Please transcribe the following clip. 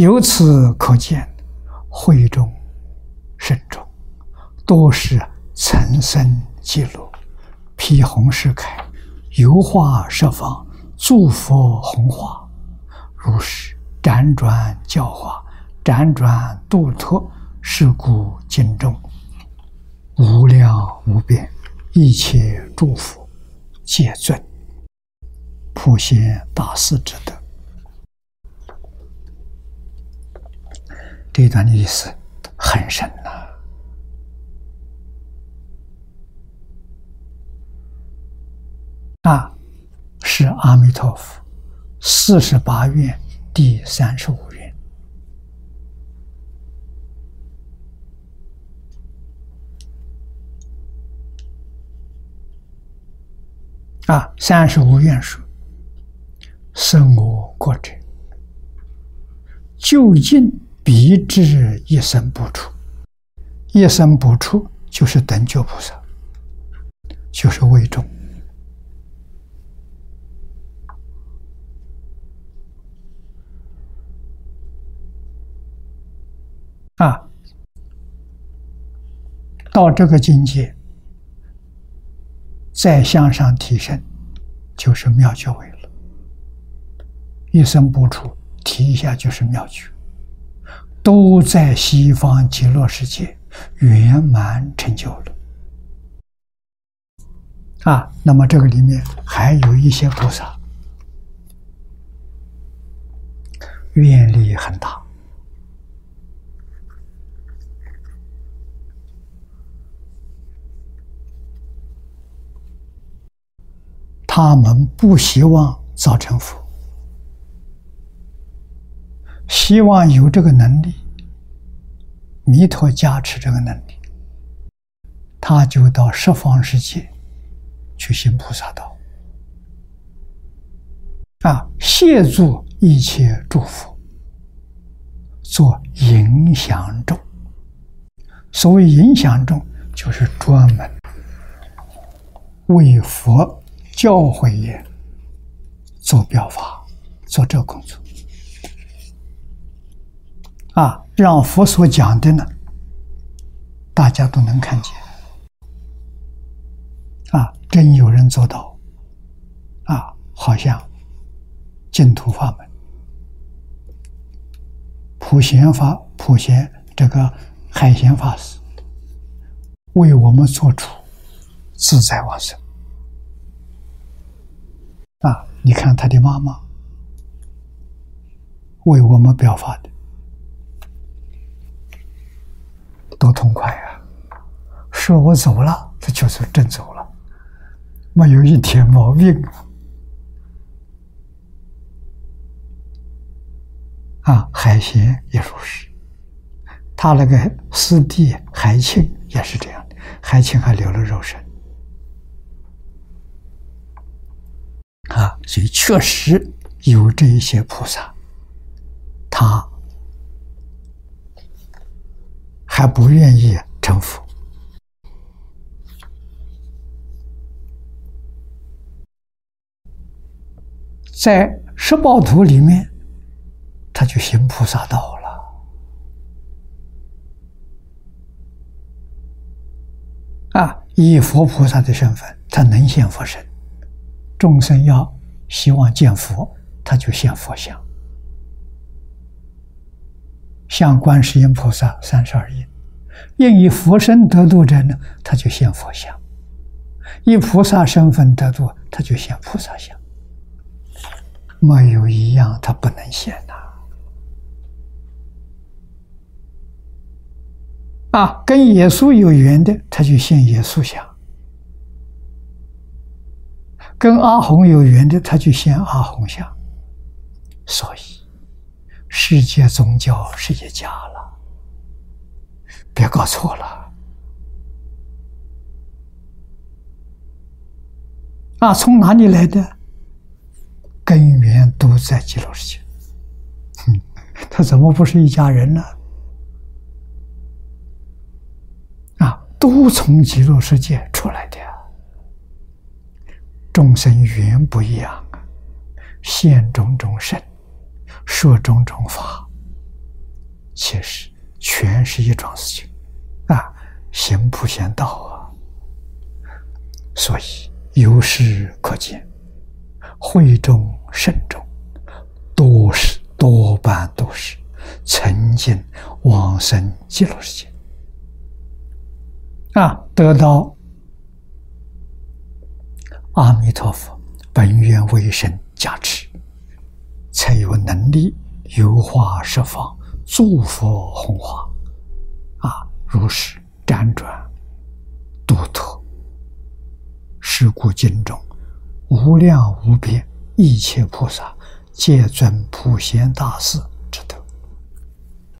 由此可见，会中慎重，多是层生记录，披红饰铠，油画设方，诸佛红化，如是辗转教化，辗转度脱，是故经中无量无边一切诸佛皆尊普贤大士之德。这段的意思很深呐、啊，是阿弥陀佛四十八愿第三十五愿啊，三十五愿说，生我国者，究竟。彼之一生不出，一生不出就是等觉菩萨，就是位中啊。到这个境界，再向上提升，就是妙觉位了。一生不出，提一下就是妙觉。都在西方极乐世界圆满成就了啊！那么这个里面还有一些菩萨愿力很大，他们不希望造成佛。希望有这个能力，弥陀加持这个能力，他就到十方世界去行菩萨道，啊，协助一切诸佛做影响众。所谓影响众，就是专门为佛教诲业做表法，做这个工作。啊，让佛所讲的呢，大家都能看见。啊，真有人做到。啊，好像净土法门、普贤法、普贤这个海贤法师，为我们做出，自在往生。啊，你看他的妈妈，为我们表法的。多痛快呀！说我走了，他就是真走了，没有一点毛病啊！海贤也如是，他那个师弟海庆也是这样的，海庆还留了肉身啊！所以确实有这一些菩萨，他。还不愿意成佛，在十报图里面，他就行菩萨道了。啊，以佛菩萨的身份，他能现佛身；众生要希望见佛，他就现佛像。像观世音菩萨三十二应，应以佛身得度者呢，他就现佛像；以菩萨身份得度，他就现菩萨像。没有一样他不能现呐！啊，跟耶稣有缘的，他就现耶稣像；跟阿洪有缘的，他就现阿洪像。所以。世界宗教是一家了，别搞错了。啊，从哪里来的？根源都在极乐世界。哼，他怎么不是一家人呢？啊，都从极乐世界出来的呀。众生缘不一样啊，现种种身。说种种法，其实全是一桩事情啊，行普贤道啊。所以由是可见，会中甚众，多是多半都是曾经往生极乐世界啊，得到阿弥陀佛本愿威神加持，才有能力游化十方诸佛弘化啊，如是辗转独特，是故经中无量无边一切菩萨皆尊普贤大士。